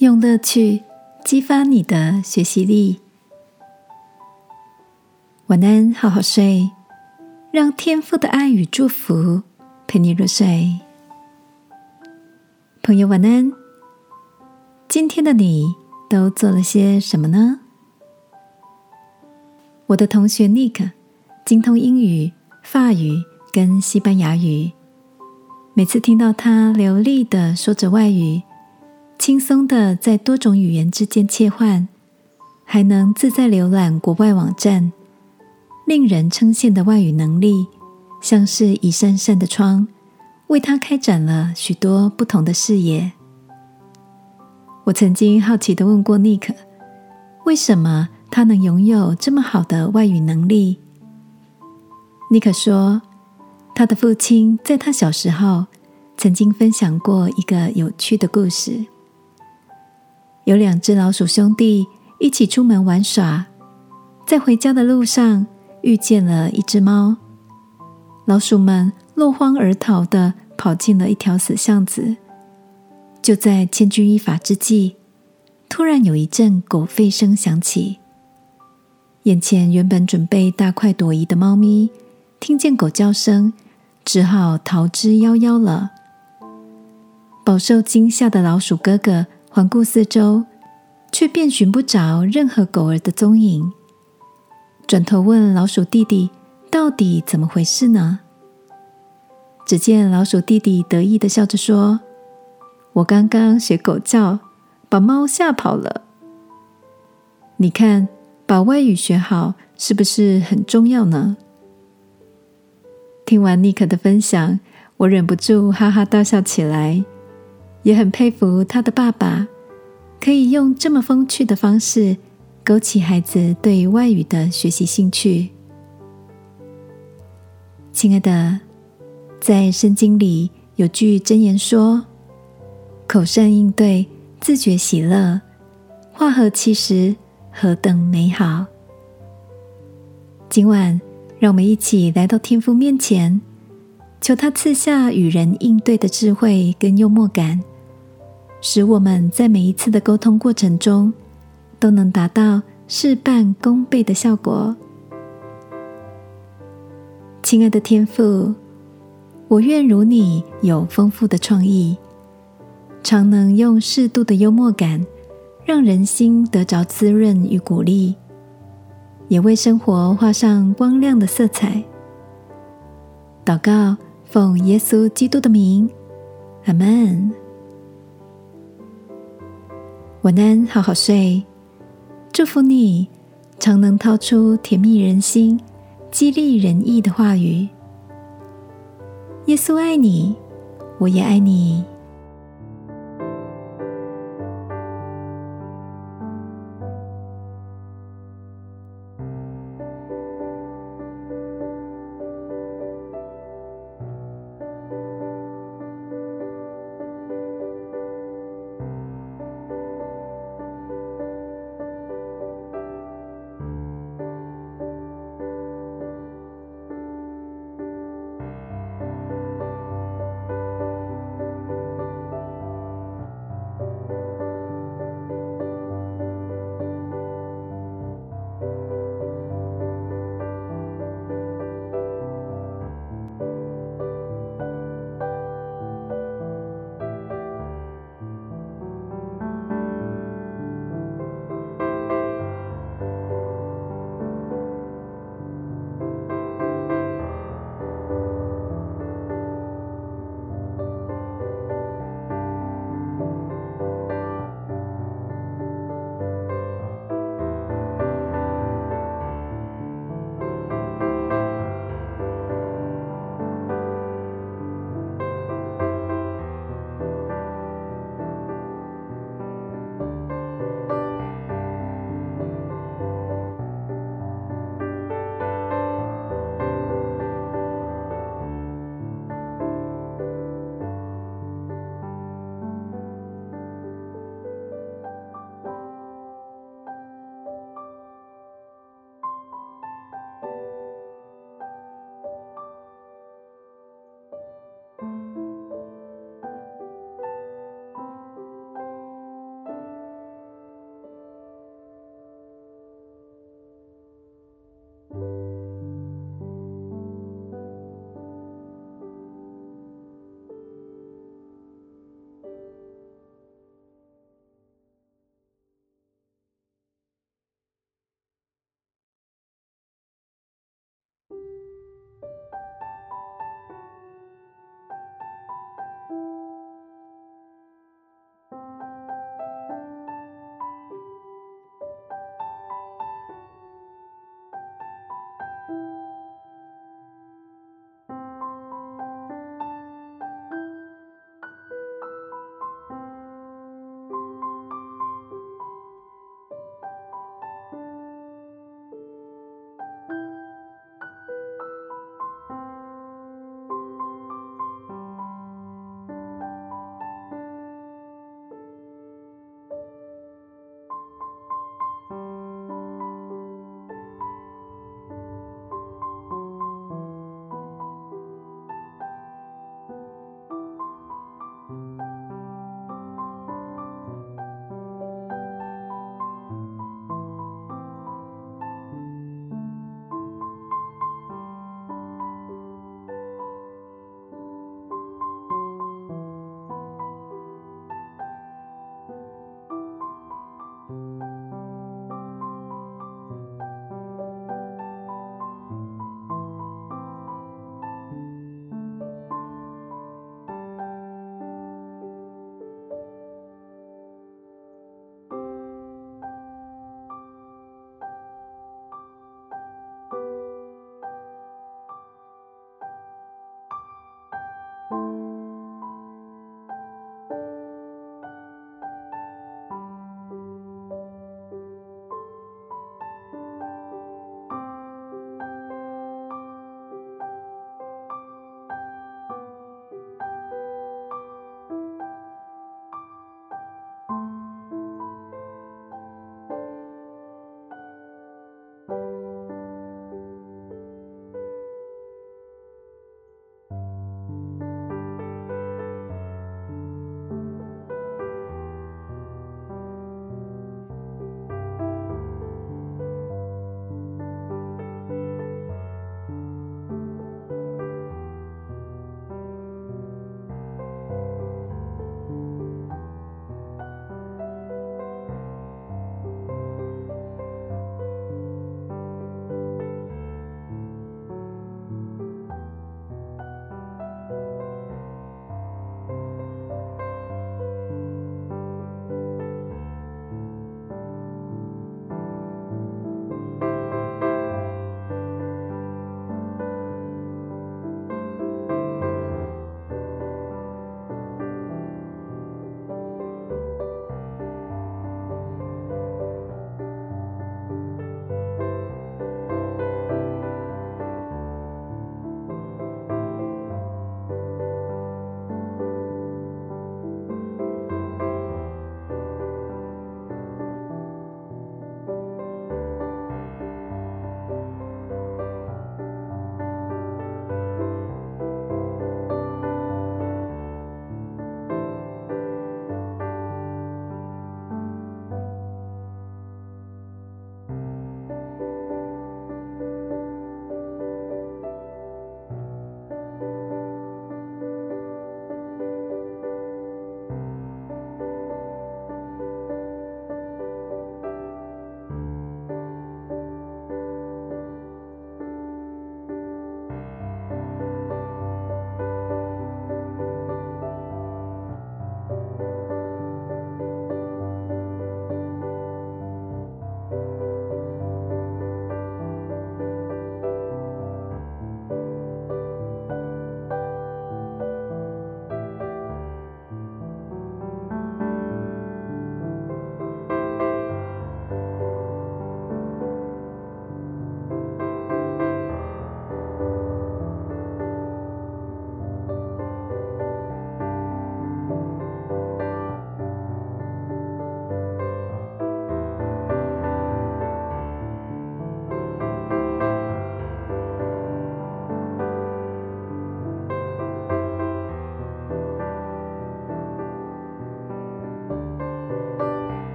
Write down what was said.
用乐趣激发你的学习力。晚安，好好睡，让天赋的爱与祝福陪你入睡。朋友，晚安。今天的你都做了些什么呢？我的同学 Nick 精通英语、法语跟西班牙语。每次听到他流利的说着外语，轻松的在多种语言之间切换，还能自在浏览国外网站，令人称羡的外语能力，像是一扇扇的窗，为他开展了许多不同的视野。我曾经好奇的问过尼克，为什么他能拥有这么好的外语能力？尼克说。他的父亲在他小时候曾经分享过一个有趣的故事：有两只老鼠兄弟一起出门玩耍，在回家的路上遇见了一只猫。老鼠们落荒而逃的跑进了一条死巷子。就在千钧一发之际，突然有一阵狗吠声响起。眼前原本准备大快朵颐的猫咪，听见狗叫声。只好逃之夭夭了。饱受惊吓的老鼠哥哥环顾四周，却便寻不着任何狗儿的踪影。转头问老鼠弟弟：“到底怎么回事呢？”只见老鼠弟弟得意的笑着说：“我刚刚学狗叫，把猫吓跑了。你看，把外语学好是不是很重要呢？”听完尼克的分享，我忍不住哈哈大笑起来，也很佩服他的爸爸，可以用这么风趣的方式勾起孩子对外语的学习兴趣。亲爱的，在圣经里有句箴言说：“口善应对，自觉喜乐，话合其实何等美好。”今晚。让我们一起来到天父面前，求他赐下与人应对的智慧跟幽默感，使我们在每一次的沟通过程中都能达到事半功倍的效果。亲爱的天父，我愿如你有丰富的创意，常能用适度的幽默感，让人心得着滋润与鼓励。也为生活画上光亮的色彩。祷告，奉耶稣基督的名，阿门。晚安，好好睡。祝福你，常能掏出甜蜜人心、激励人意的话语。耶稣爱你，我也爱你。